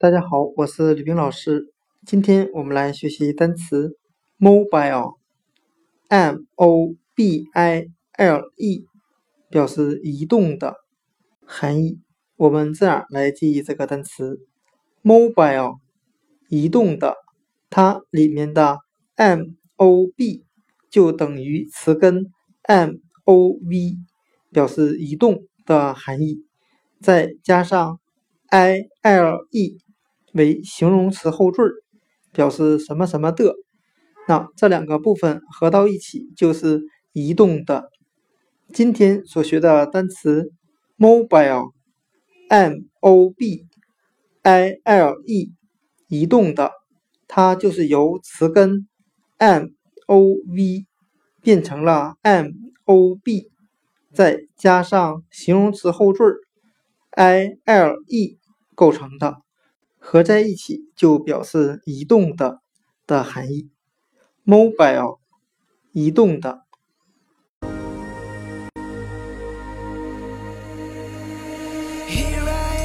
大家好，我是李冰老师。今天我们来学习单词 mobile，m o b i l e，表示移动的含义。我们这样来记忆这个单词 mobile，移动的，它里面的 m o b 就等于词根 m o v，表示移动的含义，再加上 i l e。为形容词后缀，表示什么什么的。那这两个部分合到一起就是移动的。今天所学的单词 mobile，m o b i l e，移动的，它就是由词根 m o v 变成了 m o b，再加上形容词后缀 i l e 构成的。合在一起就表示移动的的含义，mobile，移动的。Here I